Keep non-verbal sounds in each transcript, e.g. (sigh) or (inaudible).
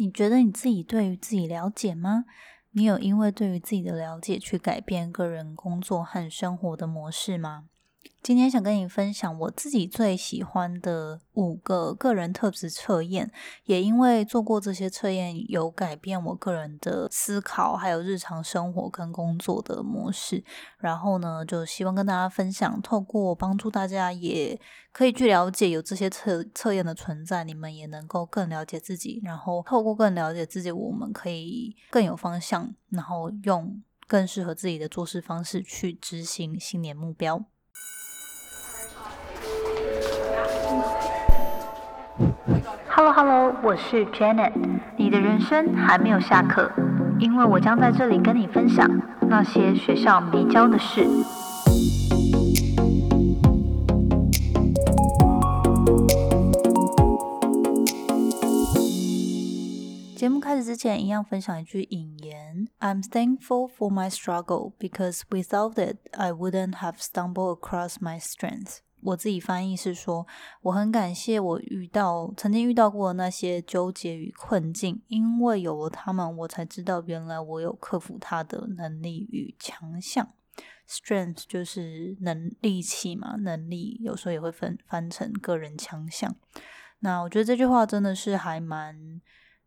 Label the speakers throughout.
Speaker 1: 你觉得你自己对于自己了解吗？你有因为对于自己的了解去改变个人工作和生活的模式吗？今天想跟你分享我自己最喜欢的五个个人特质测验，也因为做过这些测验，有改变我个人的思考，还有日常生活跟工作的模式。然后呢，就希望跟大家分享，透过帮助大家也可以去了解有这些测测验的存在，你们也能够更了解自己。然后透过更了解自己，我们可以更有方向，然后用更适合自己的做事方式去执行新年目标。Hello Hello，我是 Janet。你的人生还没有下课，因为我将在这里跟你分享那些学校没教的事。节目开始之前，一样分享一句引言：I'm thankful for my struggle because without it, I wouldn't have stumbled across my strength. 我自己翻译是说，我很感谢我遇到曾经遇到过那些纠结与困境，因为有了他们，我才知道原来我有克服它的能力与强项。Strength 就是能力气嘛，能力有时候也会分翻成个人强项。那我觉得这句话真的是还蛮。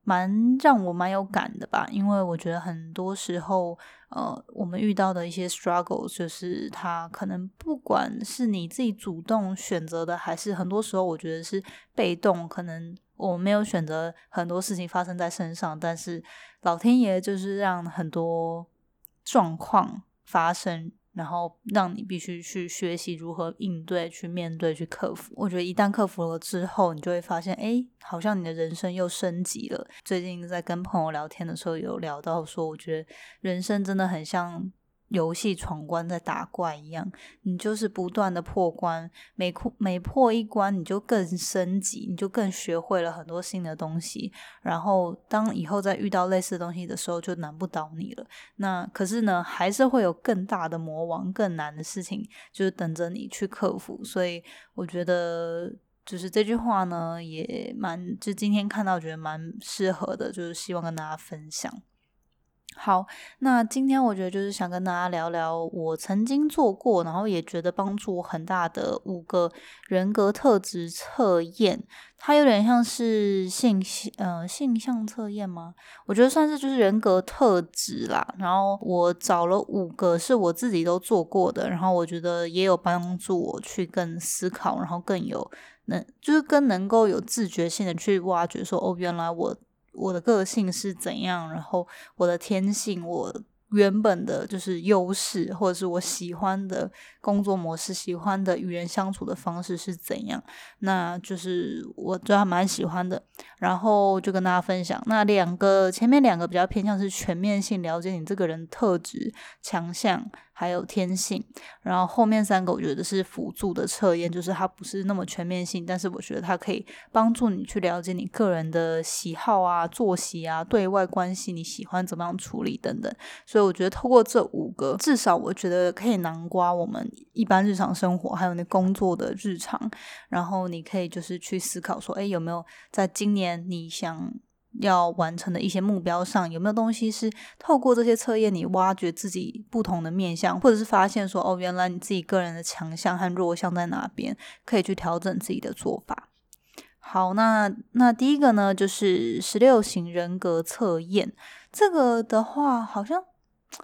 Speaker 1: 蛮让我蛮有感的吧，因为我觉得很多时候，呃，我们遇到的一些 struggle，就是他可能不管是你自己主动选择的，还是很多时候我觉得是被动，可能我没有选择很多事情发生在身上，但是老天爷就是让很多状况发生。然后让你必须去学习如何应对、去面对、去克服。我觉得一旦克服了之后，你就会发现，哎，好像你的人生又升级了。最近在跟朋友聊天的时候，有聊到说，我觉得人生真的很像。游戏闯关在打怪一样，你就是不断的破关，每破每破一关，你就更升级，你就更学会了很多新的东西。然后当以后再遇到类似的东西的时候，就难不倒你了。那可是呢，还是会有更大的魔王、更难的事情，就是等着你去克服。所以我觉得，就是这句话呢，也蛮就今天看到觉得蛮适合的，就是希望跟大家分享。好，那今天我觉得就是想跟大家聊聊我曾经做过，然后也觉得帮助我很大的五个人格特质测验。它有点像是性呃性向测验吗？我觉得算是就是人格特质啦。然后我找了五个是我自己都做过的，然后我觉得也有帮助我去更思考，然后更有能就是更能够有自觉性的去挖掘说哦，原来我。我的个性是怎样？然后我的天性，我原本的就是优势，或者是我喜欢的工作模式，喜欢的与人相处的方式是怎样？那就是我就还蛮喜欢的。然后就跟大家分享，那两个前面两个比较偏向是全面性了解你这个人特质、强项。还有天性，然后后面三个我觉得是辅助的测验，就是它不是那么全面性，但是我觉得它可以帮助你去了解你个人的喜好啊、作息啊、对外关系你喜欢怎么样处理等等。所以我觉得透过这五个，至少我觉得可以囊括我们一般日常生活，还有你工作的日常，然后你可以就是去思考说，哎，有没有在今年你想。要完成的一些目标上，有没有东西是透过这些测验，你挖掘自己不同的面向，或者是发现说，哦，原来你自己个人的强项和弱项在哪边，可以去调整自己的做法。好，那那第一个呢，就是十六型人格测验。这个的话，好像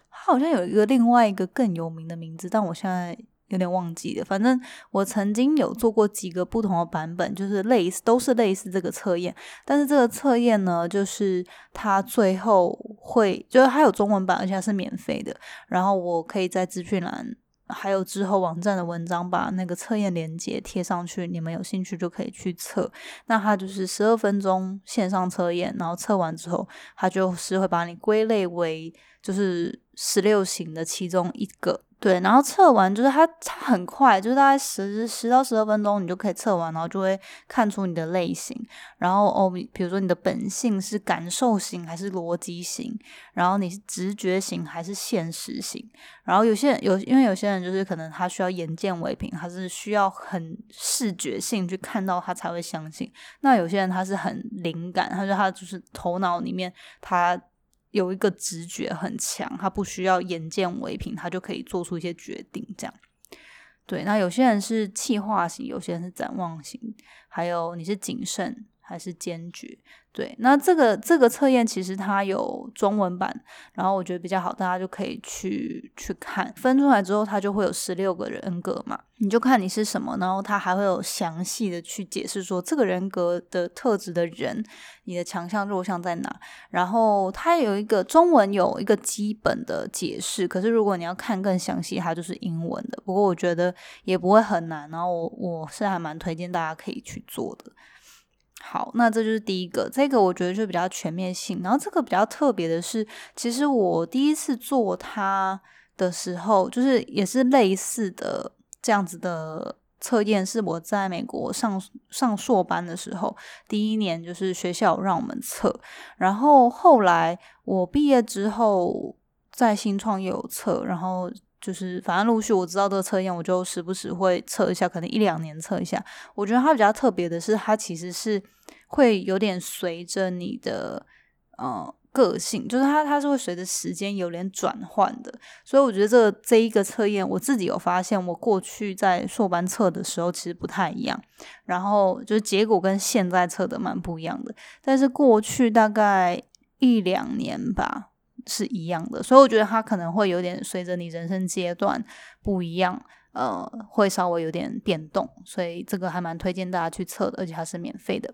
Speaker 1: 好像有一个另外一个更有名的名字，但我现在。有点忘记了，反正我曾经有做过几个不同的版本，就是类似都是类似这个测验，但是这个测验呢，就是它最后会就是它有中文版，而且它是免费的。然后我可以在资讯栏还有之后网站的文章把那个测验链接贴上去，你们有兴趣就可以去测。那它就是十二分钟线上测验，然后测完之后，它就是会把你归类为就是十六型的其中一个。对，然后测完就是它它很快，就是大概十十到十二分钟，你就可以测完，然后就会看出你的类型。然后哦，比如说你的本性是感受型还是逻辑型，然后你是直觉型还是现实型。然后有些人有，因为有些人就是可能他需要眼见为凭，他是需要很视觉性去看到他才会相信。那有些人他是很灵感，他说他就是头脑里面他。有一个直觉很强，他不需要眼见为凭，他就可以做出一些决定。这样，对。那有些人是气化型，有些人是展望型，还有你是谨慎还是坚决？对。那这个这个测验其实它有中文版，然后我觉得比较好，大家就可以去去看。分出来之后，它就会有十六个人格嘛。你就看你是什么，然后它还会有详细的去解释说这个人格的特质的人，你的强项弱项在哪。然后它有一个中文有一个基本的解释，可是如果你要看更详细，它就是英文的。不过我觉得也不会很难，然后我我是还蛮推荐大家可以去做的。好，那这就是第一个，这个我觉得就比较全面性。然后这个比较特别的是，其实我第一次做它的时候，就是也是类似的。这样子的测验是我在美国上上硕班的时候，第一年就是学校让我们测，然后后来我毕业之后在新创业有测，然后就是反正陆续我知道这个测验，我就时不时会测一下，可能一两年测一下。我觉得它比较特别的是，它其实是会有点随着你的嗯。个性就是它，它是会随着时间有点转换的，所以我觉得这这一个测验，我自己有发现，我过去在硕班测的时候其实不太一样，然后就是结果跟现在测的蛮不一样的，但是过去大概一两年吧是一样的，所以我觉得它可能会有点随着你人生阶段不一样，呃，会稍微有点变动，所以这个还蛮推荐大家去测的，而且它是免费的。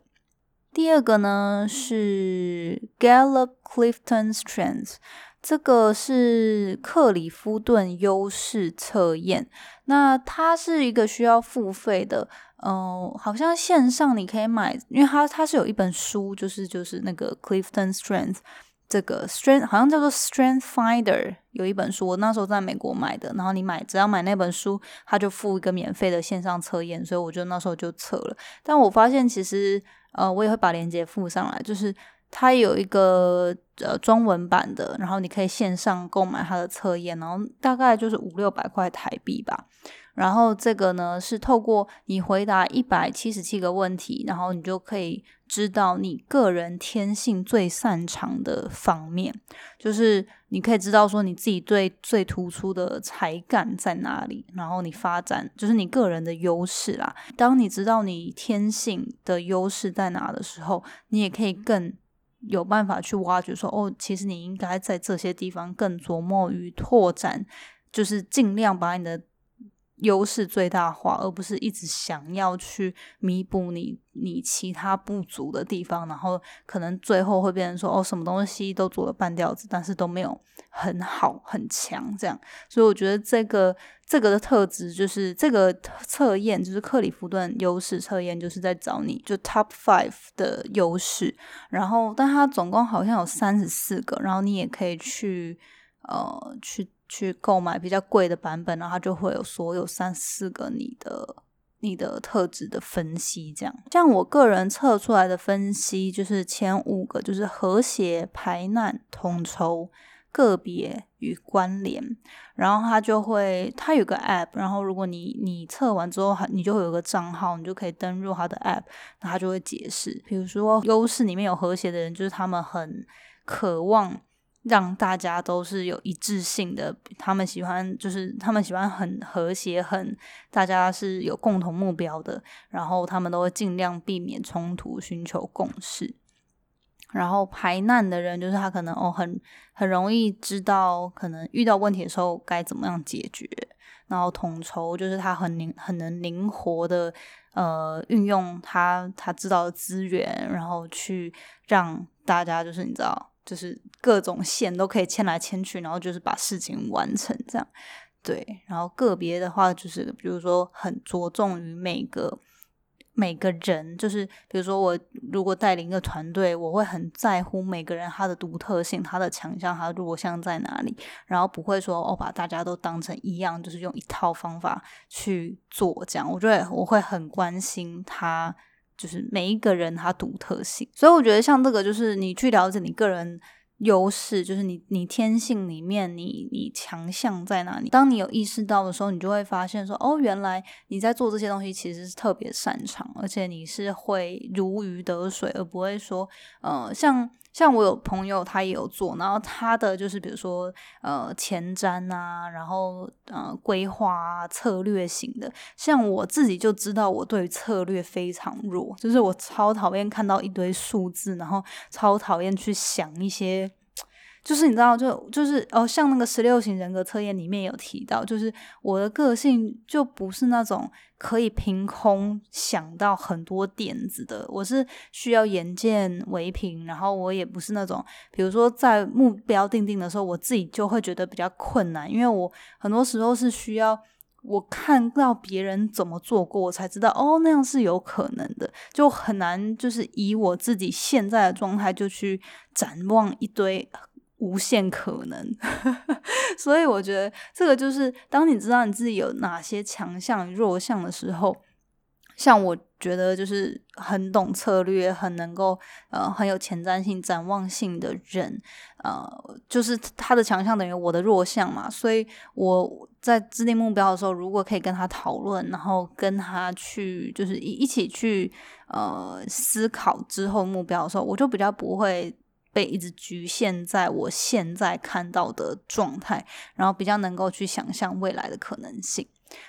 Speaker 1: 第二个呢是 Gallup Clifton Strengths，这个是克里夫顿优势测验。那它是一个需要付费的，嗯，好像线上你可以买，因为它它是有一本书，就是就是那个 Clifton Strength，这个 Strength 好像叫做 Strength Finder，有一本书，我那时候在美国买的。然后你买只要买那本书，他就付一个免费的线上测验，所以我就那时候就测了。但我发现其实。呃，我也会把链接附上来，就是它有一个呃中文版的，然后你可以线上购买它的测验，然后大概就是五六百块台币吧。然后这个呢是透过你回答一百七十七个问题，然后你就可以知道你个人天性最擅长的方面，就是你可以知道说你自己最最突出的才干在哪里，然后你发展就是你个人的优势啦。当你知道你天性的优势在哪的时候，你也可以更有办法去挖掘说哦，其实你应该在这些地方更琢磨与拓展，就是尽量把你的。优势最大化，而不是一直想要去弥补你你其他不足的地方，然后可能最后会变成说哦，什么东西都做了半吊子，但是都没有很好很强这样。所以我觉得这个这个的特质就是这个测验，就是克里夫顿优势测验，就是在找你就 top five 的优势。然后，但它总共好像有三十四个，然后你也可以去呃去。去购买比较贵的版本，然后它就会有所有三四个你的你的特质的分析，这样。像我个人测出来的分析，就是前五个就是和谐、排难、统筹、个别与关联。然后它就会，它有个 app，然后如果你你测完之后，你就会有个账号，你就可以登入它的 app，那它就会解释。比如说优势里面有和谐的人，就是他们很渴望。让大家都是有一致性的，他们喜欢就是他们喜欢很和谐，很大家是有共同目标的，然后他们都会尽量避免冲突，寻求共识。然后排难的人就是他可能哦很很容易知道可能遇到问题的时候该怎么样解决。然后统筹就是他很灵很能灵活的呃运用他他知道的资源，然后去让大家就是你知道。就是各种线都可以牵来牵去，然后就是把事情完成这样，对。然后个别的话，就是比如说很着重于每个每个人，就是比如说我如果带领一个团队，我会很在乎每个人他的独特性、他的强项、他的弱项在哪里，然后不会说哦把大家都当成一样，就是用一套方法去做这样。我觉得我会很关心他，就是每一个人他独特性。所以我觉得像这个，就是你去了解你个人。优势就是你，你天性里面，你你强项在哪里？当你有意识到的时候，你就会发现说，哦，原来你在做这些东西其实是特别擅长，而且你是会如鱼得水，而不会说，呃，像。像我有朋友，他也有做，然后他的就是比如说呃前瞻啊，然后呃规划啊策略型的。像我自己就知道，我对策略非常弱，就是我超讨厌看到一堆数字，然后超讨厌去想一些。就是你知道，就就是哦，像那个十六型人格测验里面有提到，就是我的个性就不是那种可以凭空想到很多点子的，我是需要眼见为凭，然后我也不是那种，比如说在目标定定的时候，我自己就会觉得比较困难，因为我很多时候是需要我看到别人怎么做过，我才知道哦那样是有可能的，就很难就是以我自己现在的状态就去展望一堆。无限可能，(laughs) 所以我觉得这个就是当你知道你自己有哪些强项、弱项的时候，像我觉得就是很懂策略、很能够呃很有前瞻性、展望性的人，呃，就是他的强项等于我的弱项嘛。所以我在制定目标的时候，如果可以跟他讨论，然后跟他去就是一一起去呃思考之后目标的时候，我就比较不会。被一直局限在我现在看到的状态，然后比较能够去想象未来的可能性，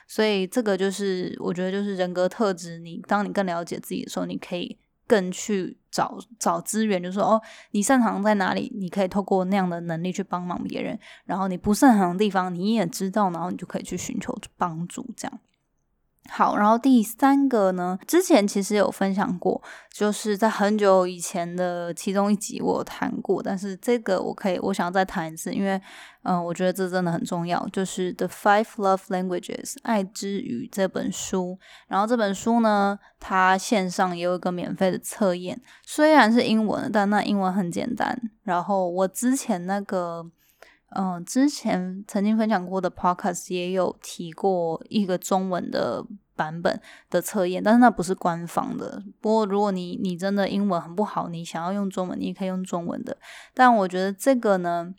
Speaker 1: 所以这个就是我觉得就是人格特质。你当你更了解自己的时候，你可以更去找找资源，就说哦，你擅长在哪里，你可以透过那样的能力去帮忙别人。然后你不擅长的地方，你也知道，然后你就可以去寻求帮助，这样。好，然后第三个呢，之前其实有分享过，就是在很久以前的其中一集我有谈过，但是这个我可以，我想要再谈一次，因为嗯，我觉得这真的很重要，就是《The Five Love Languages》爱之语这本书。然后这本书呢，它线上也有一个免费的测验，虽然是英文，但那英文很简单。然后我之前那个。嗯，之前曾经分享过的 podcast 也有提过一个中文的版本的测验，但是那不是官方的。不过如果你你真的英文很不好，你想要用中文，你也可以用中文的。但我觉得这个呢，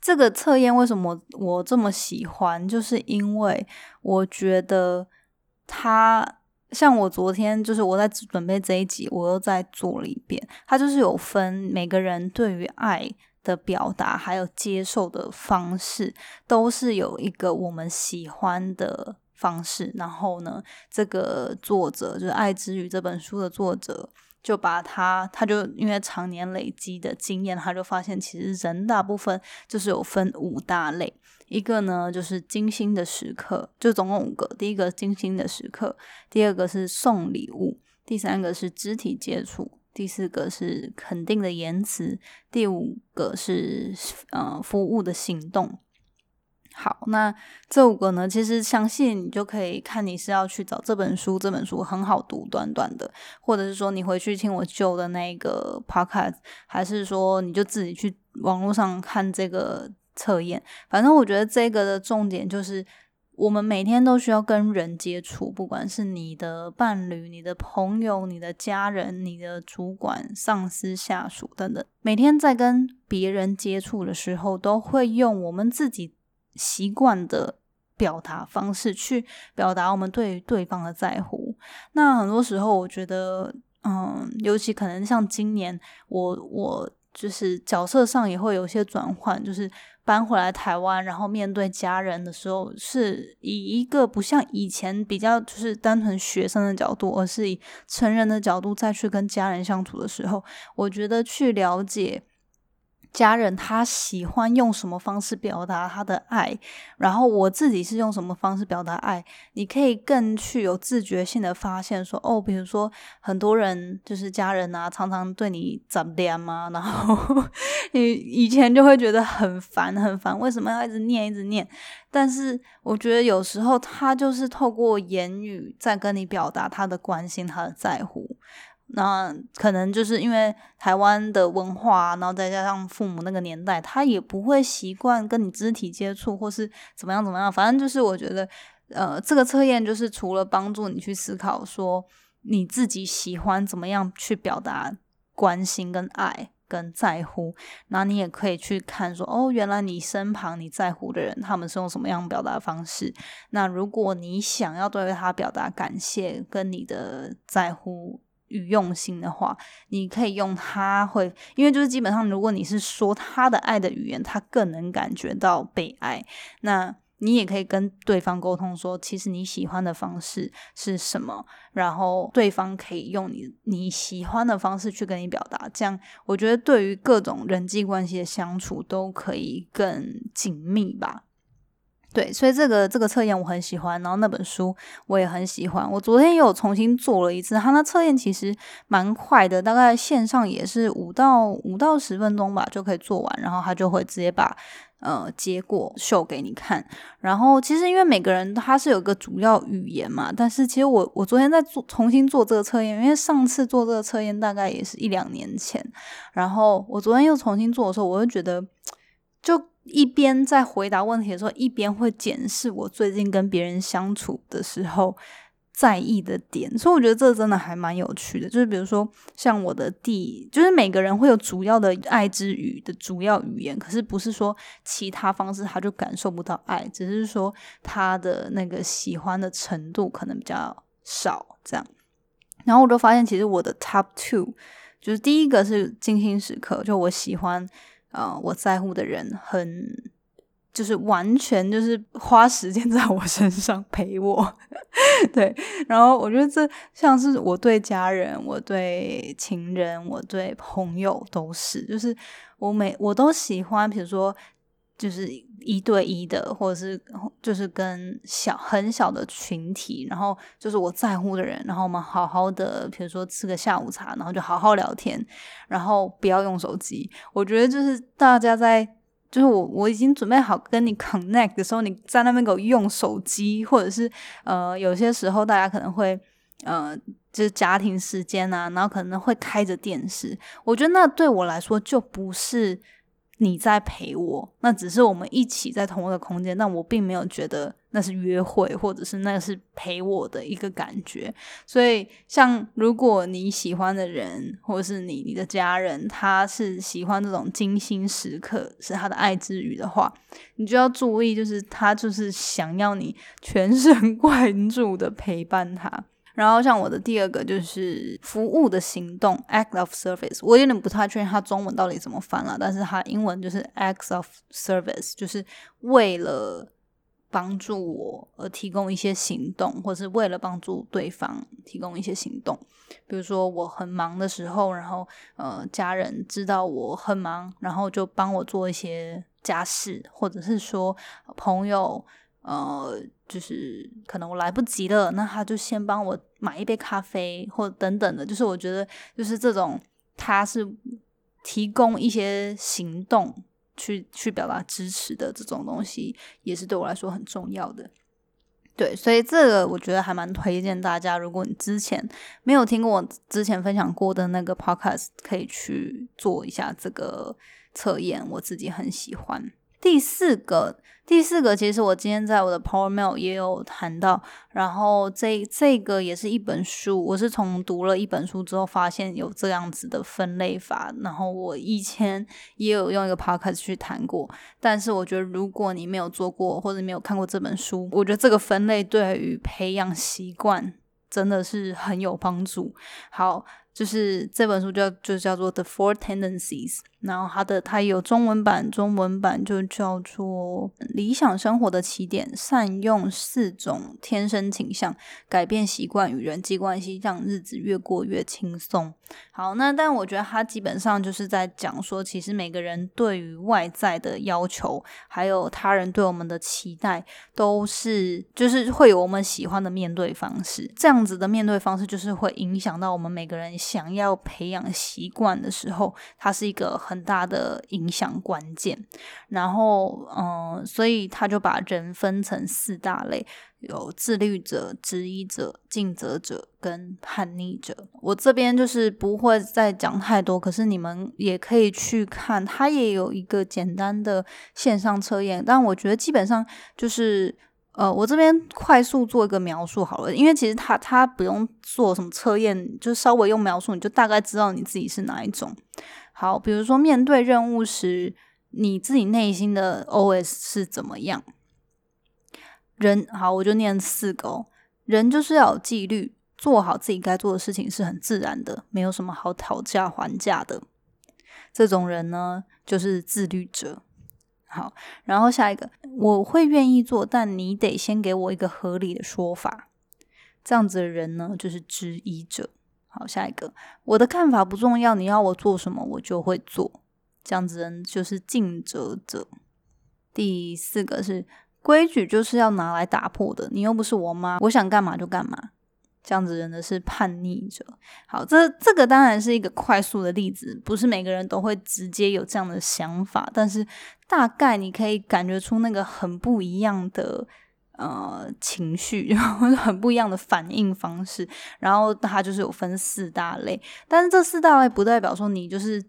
Speaker 1: 这个测验为什么我这么喜欢，就是因为我觉得它像我昨天就是我在准备这一集，我又再做了一遍，它就是有分每个人对于爱。的表达还有接受的方式，都是有一个我们喜欢的方式。然后呢，这个作者就是《爱之语》这本书的作者，就把他，他就因为常年累积的经验，他就发现其实人大部分就是有分五大类。一个呢就是精心的时刻，就总共五个。第一个精心的时刻，第二个是送礼物，第三个是肢体接触。第四个是肯定的言辞，第五个是呃服务的行动。好，那这五个呢，其实详细你就可以看你是要去找这本书，这本书很好读，短短的，或者是说你回去听我旧的那个 podcast，还是说你就自己去网络上看这个测验。反正我觉得这个的重点就是。我们每天都需要跟人接触，不管是你的伴侣、你的朋友、你的家人、你的主管、上司、下属等等，每天在跟别人接触的时候，都会用我们自己习惯的表达方式去表达我们对对方的在乎。那很多时候，我觉得，嗯，尤其可能像今年，我我就是角色上也会有些转换，就是。搬回来台湾，然后面对家人的时候，是以一个不像以前比较就是单纯学生的角度，而是以成人的角度再去跟家人相处的时候，我觉得去了解家人他喜欢用什么方式表达他的爱，然后我自己是用什么方式表达爱，你可以更去有自觉性的发现说，哦，比如说很多人就是家人啊，常常对你怎么样嘛，(laughs) 然后你以前就会觉得很烦很烦，为什么要一直念一直念？但是我觉得有时候他就是透过言语在跟你表达他的关心，他的在乎。那可能就是因为台湾的文化，然后再加上父母那个年代，他也不会习惯跟你肢体接触，或是怎么样怎么样。反正就是我觉得，呃，这个测验就是除了帮助你去思考说你自己喜欢怎么样去表达关心、跟爱、跟在乎，那你也可以去看说，哦，原来你身旁你在乎的人，他们是用什么样表达方式。那如果你想要对他表达感谢跟你的在乎。与用心的话，你可以用他会，因为就是基本上，如果你是说他的爱的语言，他更能感觉到被爱。那你也可以跟对方沟通说，其实你喜欢的方式是什么，然后对方可以用你你喜欢的方式去跟你表达。这样，我觉得对于各种人际关系的相处都可以更紧密吧。对，所以这个这个测验我很喜欢，然后那本书我也很喜欢。我昨天也有重新做了一次，它那测验其实蛮快的，大概线上也是五到五到十分钟吧就可以做完，然后他就会直接把呃结果秀给你看。然后其实因为每个人他是有个主要语言嘛，但是其实我我昨天在做重新做这个测验，因为上次做这个测验大概也是一两年前，然后我昨天又重新做的时候，我就觉得就。一边在回答问题的时候，一边会检视我最近跟别人相处的时候在意的点，所以我觉得这真的还蛮有趣的。就是比如说，像我的第，就是每个人会有主要的爱之语的主要语言，可是不是说其他方式他就感受不到爱，只是说他的那个喜欢的程度可能比较少这样。然后我就发现，其实我的 top two 就是第一个是精心时刻，就我喜欢。呃，我在乎的人很，就是完全就是花时间在我身上陪我，(laughs) 对。然后我觉得这像是我对家人、我对情人、我对朋友都是，就是我每我都喜欢，比如说就是一对一的，或者是就是跟小很小的群体，然后就是我在乎的人，然后我们好好的，比如说吃个下午茶，然后就好好聊天。然后不要用手机，我觉得就是大家在，就是我我已经准备好跟你 connect 的时候，你在那边给我用手机，或者是呃，有些时候大家可能会呃，就是家庭时间啊，然后可能会开着电视，我觉得那对我来说就不是。你在陪我，那只是我们一起在同一个空间，但我并没有觉得那是约会，或者是那是陪我的一个感觉。所以，像如果你喜欢的人，或者是你你的家人，他是喜欢这种精心时刻，是他的爱之语的话，你就要注意，就是他就是想要你全神贯注的陪伴他。然后像我的第二个就是服务的行动 （act of service），我有点不太确定它中文到底怎么翻了，但是它英文就是 act of service，就是为了帮助我而提供一些行动，或是为了帮助对方提供一些行动。比如说我很忙的时候，然后呃家人知道我很忙，然后就帮我做一些家事，或者是说朋友。呃，就是可能我来不及了，那他就先帮我买一杯咖啡，或等等的。就是我觉得，就是这种他是提供一些行动去去表达支持的这种东西，也是对我来说很重要的。对，所以这个我觉得还蛮推荐大家，如果你之前没有听过我之前分享过的那个 podcast，可以去做一下这个测验，我自己很喜欢。第四个，第四个，其实我今天在我的 Power Mail 也有谈到，然后这这个也是一本书，我是从读了一本书之后发现有这样子的分类法，然后我以前也有用一个 Podcast 去谈过，但是我觉得如果你没有做过或者没有看过这本书，我觉得这个分类对于培养习惯真的是很有帮助。好。就是这本书叫就叫做《The Four Tendencies》。然后它的它有中文版，中文版就叫做《理想生活的起点》，善用四种天生倾向，改变习惯与人际关系，让日子越过越轻松。好，那但我觉得它基本上就是在讲说，其实每个人对于外在的要求，还有他人对我们的期待，都是就是会有我们喜欢的面对方式。这样子的面对方式，就是会影响到我们每个人想要培养习惯的时候，它是一个。很大的影响关键，然后嗯，所以他就把人分成四大类，有自律者、质疑者、尽责者跟叛逆者。我这边就是不会再讲太多，可是你们也可以去看，他也有一个简单的线上测验，但我觉得基本上就是呃，我这边快速做一个描述好了，因为其实他他不用做什么测验，就稍微用描述，你就大概知道你自己是哪一种。好，比如说面对任务时，你自己内心的 OS 是怎么样？人好，我就念四个。哦人就是要有纪律，做好自己该做的事情是很自然的，没有什么好讨价还价的。这种人呢，就是自律者。好，然后下一个，我会愿意做，但你得先给我一个合理的说法。这样子的人呢，就是质疑者。好，下一个，我的看法不重要，你要我做什么，我就会做。这样子人就是尽责者。第四个是规矩就是要拿来打破的，你又不是我妈，我想干嘛就干嘛。这样子人的是叛逆者。好，这这个当然是一个快速的例子，不是每个人都会直接有这样的想法，但是大概你可以感觉出那个很不一样的。呃，情绪然后很不一样的反应方式，然后它就是有分四大类，但是这四大类不代表说你就是。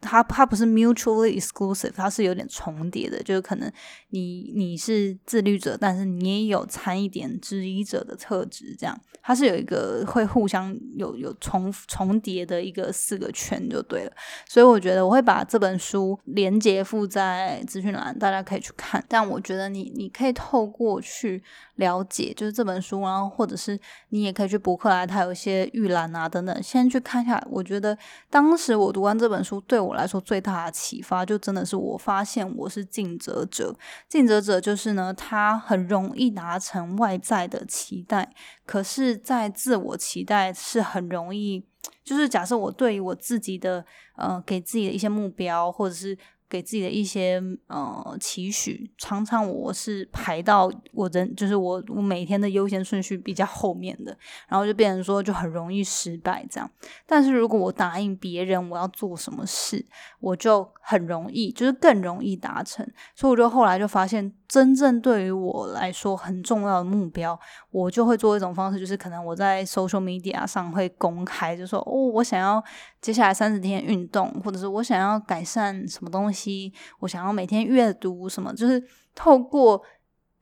Speaker 1: 它它不是 mutually exclusive，它是有点重叠的，就是可能你你是自律者，但是你也有掺一点质疑者的特质，这样它是有一个会互相有有重重叠的一个四个圈就对了。所以我觉得我会把这本书连接附在资讯栏，大家可以去看。但我觉得你你可以透过去了解，就是这本书，然后或者是你也可以去博客来，它有一些预览啊等等，先去看一下。我觉得当时我读完这本书，对我。我来说最大的启发，就真的是我发现我是尽责者。尽责者就是呢，他很容易达成外在的期待，可是，在自我期待是很容易，就是假设我对于我自己的呃，给自己的一些目标，或者是。给自己的一些呃期许，常常我是排到我人就是我我每天的优先顺序比较后面的，然后就变成说就很容易失败这样。但是如果我答应别人我要做什么事，我就很容易，就是更容易达成。所以我就后来就发现。真正对于我来说很重要的目标，我就会做一种方式，就是可能我在 social media 上会公开，就说哦，我想要接下来三十天运动，或者是我想要改善什么东西，我想要每天阅读什么，就是透过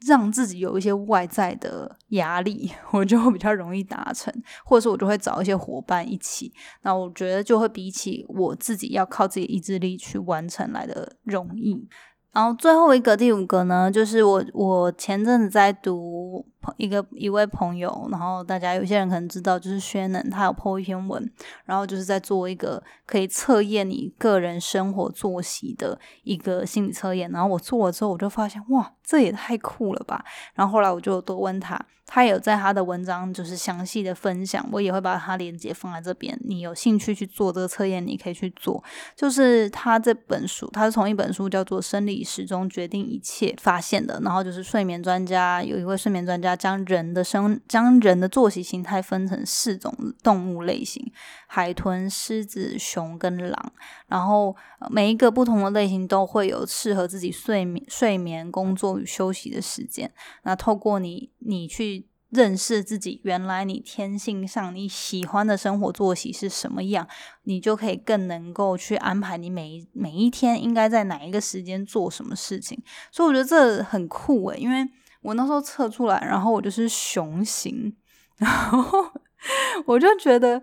Speaker 1: 让自己有一些外在的压力，(laughs) 我就会比较容易达成，或者是我就会找一些伙伴一起，那我觉得就会比起我自己要靠自己意志力去完成来的容易。然后最后一个第五个呢，就是我我前阵子在读一个一位朋友，然后大家有些人可能知道，就是薛能，他有 po 一篇文，然后就是在做一个可以测验你个人生活作息的一个心理测验。然后我做了之后，我就发现哇，这也太酷了吧！然后后来我就多问他。他有在他的文章就是详细的分享，我也会把他链接放在这边。你有兴趣去做这个测验，你可以去做。就是他这本书，他是从一本书叫做《生理时钟决定一切》发现的。然后就是睡眠专家有一位睡眠专家将人的生将人的作息形态分成四种动物类型：海豚、狮子、熊跟狼。然后每一个不同的类型都会有适合自己睡眠、睡眠、工作与休息的时间。那透过你，你去。认识自己，原来你天性上你喜欢的生活作息是什么样，你就可以更能够去安排你每每一天应该在哪一个时间做什么事情。所以我觉得这很酷诶，因为我那时候测出来，然后我就是雄型，(laughs) 然后 (laughs) 我就觉得。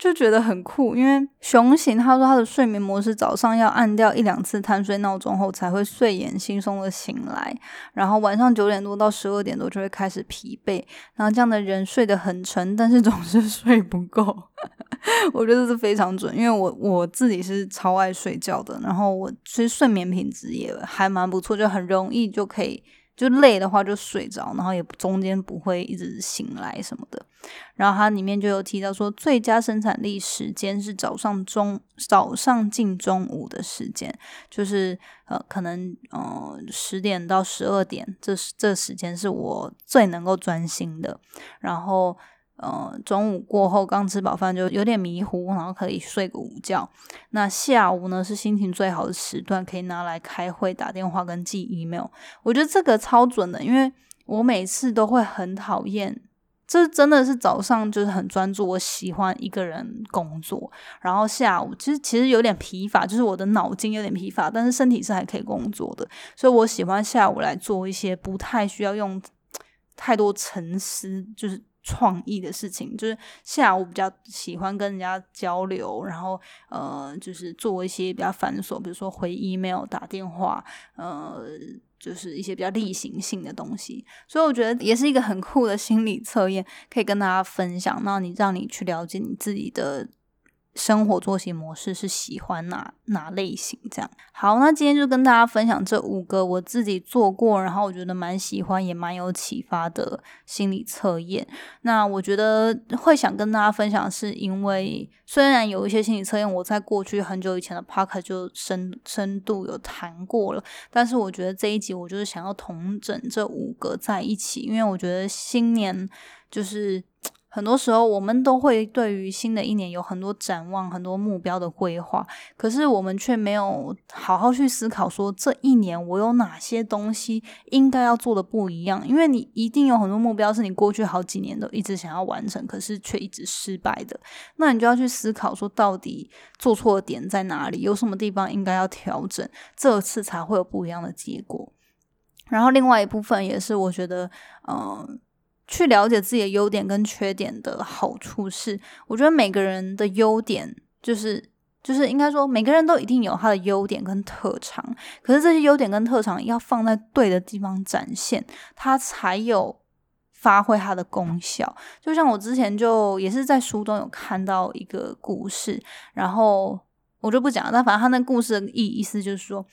Speaker 1: 就觉得很酷，因为熊型他说他的睡眠模式早上要按掉一两次贪睡闹钟后才会睡眼惺忪的醒来，然后晚上九点多到十二点多就会开始疲惫，然后这样的人睡得很沉，但是总是 (laughs) 睡不够。(laughs) 我觉得是非常准，因为我我自己是超爱睡觉的，然后我其实睡眠品质也还蛮不错，就很容易就可以。就累的话就睡着，然后也中间不会一直醒来什么的。然后它里面就有提到说，最佳生产力时间是早上中早上近中午的时间，就是呃可能呃十点到十二点，这这时间是我最能够专心的。然后。呃，中午过后刚吃饱饭就有点迷糊，然后可以睡个午觉。那下午呢是心情最好的时段，可以拿来开会、打电话跟寄 email。我觉得这个超准的，因为我每次都会很讨厌，这真的是早上就是很专注，我喜欢一个人工作，然后下午其实其实有点疲乏，就是我的脑筋有点疲乏，但是身体是还可以工作的，所以我喜欢下午来做一些不太需要用太多沉思，就是。创意的事情，就是下午比较喜欢跟人家交流，然后呃，就是做一些比较繁琐，比如说回 email、打电话，呃，就是一些比较例行性的东西。所以我觉得也是一个很酷的心理测验，可以跟大家分享。那你让你去了解你自己的。生活作息模式是喜欢哪哪类型？这样好，那今天就跟大家分享这五个我自己做过，然后我觉得蛮喜欢也蛮有启发的心理测验。那我觉得会想跟大家分享，是因为虽然有一些心理测验我在过去很久以前的 Park 就深深度有谈过了，但是我觉得这一集我就是想要同整这五个在一起，因为我觉得新年就是。很多时候，我们都会对于新的一年有很多展望、很多目标的规划，可是我们却没有好好去思考，说这一年我有哪些东西应该要做的不一样。因为你一定有很多目标是你过去好几年都一直想要完成，可是却一直失败的，那你就要去思考，说到底做错的点在哪里，有什么地方应该要调整，这次才会有不一样的结果。然后另外一部分也是，我觉得，嗯。去了解自己的优点跟缺点的好处是，我觉得每个人的优点就是就是应该说每个人都一定有他的优点跟特长，可是这些优点跟特长要放在对的地方展现，它才有发挥它的功效。就像我之前就也是在书中有看到一个故事，然后我就不讲，但反正他那故事的意意思就是说。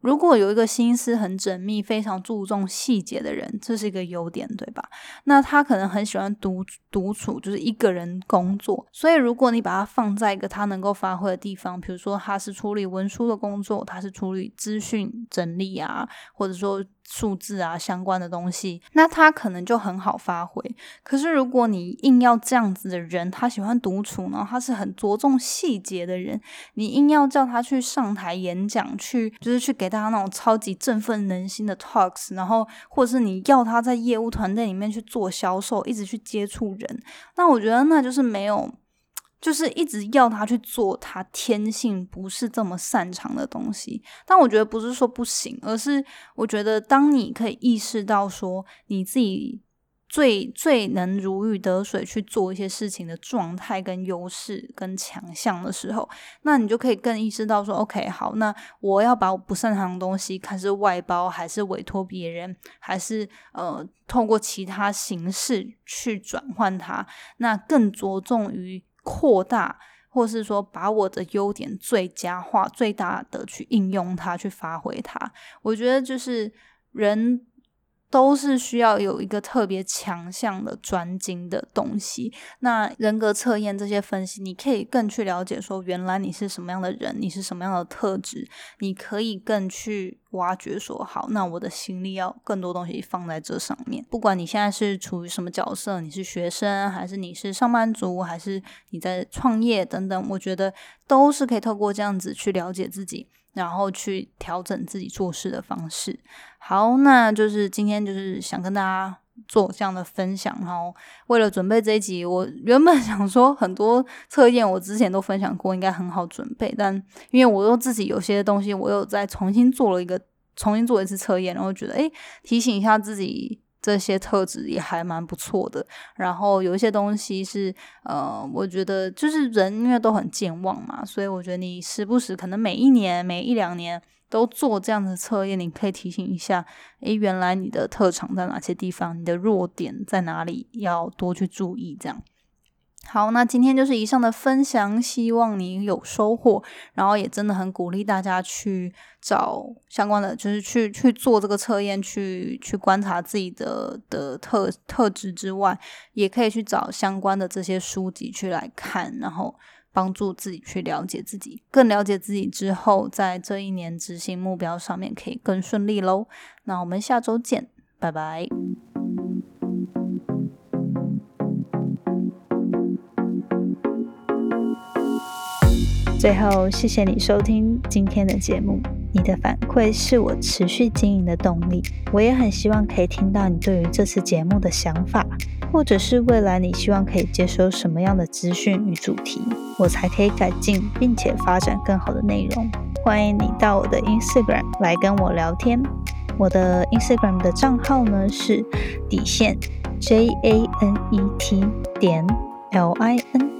Speaker 1: 如果有一个心思很缜密、非常注重细节的人，这是一个优点，对吧？那他可能很喜欢独独处，就是一个人工作。所以，如果你把他放在一个他能够发挥的地方，比如说他是处理文书的工作，他是处理资讯整理啊，或者说。数字啊，相关的东西，那他可能就很好发挥。可是如果你硬要这样子的人，他喜欢独处呢，他是很着重细节的人，你硬要叫他去上台演讲，去就是去给大家那种超级振奋人心的 talks，然后或者是你要他在业务团队里面去做销售，一直去接触人，那我觉得那就是没有。就是一直要他去做他天性不是这么擅长的东西，但我觉得不是说不行，而是我觉得当你可以意识到说你自己最最能如鱼得水去做一些事情的状态跟优势跟强项的时候，那你就可以更意识到说，OK，好，那我要把我不擅长的东西，看是外包还是委托别人，还是呃透过其他形式去转换它，那更着重于。扩大，或是说把我的优点最佳化、最大的去应用它、去发挥它，我觉得就是人。都是需要有一个特别强项的专精的东西。那人格测验这些分析，你可以更去了解说，原来你是什么样的人，你是什么样的特质，你可以更去挖掘说，好，那我的心力要更多东西放在这上面。不管你现在是处于什么角色，你是学生，还是你是上班族，还是你在创业等等，我觉得都是可以透过这样子去了解自己。然后去调整自己做事的方式。好，那就是今天就是想跟大家做这样的分享。然后为了准备这一集，我原本 (laughs) 想说很多测验我之前都分享过，应该很好准备。但因为我又自己有些东西，我又再重新做了一个，重新做一次测验，然后觉得诶提醒一下自己。这些特质也还蛮不错的，然后有一些东西是，呃，我觉得就是人因为都很健忘嘛，所以我觉得你时不时可能每一年、每一两年都做这样的测验，你可以提醒一下，诶，原来你的特长在哪些地方，你的弱点在哪里，要多去注意这样。好，那今天就是以上的分享，希望你有收获，然后也真的很鼓励大家去找相关的，就是去去做这个测验，去去观察自己的的特特质之外，也可以去找相关的这些书籍去来看，然后帮助自己去了解自己，更了解自己之后，在这一年执行目标上面可以更顺利喽。那我们下周见，拜拜。最后，谢谢你收听今天的节目。你的反馈是我持续经营的动力。我也很希望可以听到你对于这次节目的想法，或者是未来你希望可以接收什么样的资讯与主题，我才可以改进并且发展更好的内容。欢迎你到我的 Instagram 来跟我聊天。我的 Instagram 的账号呢是底线 J A N E T 点 L I N。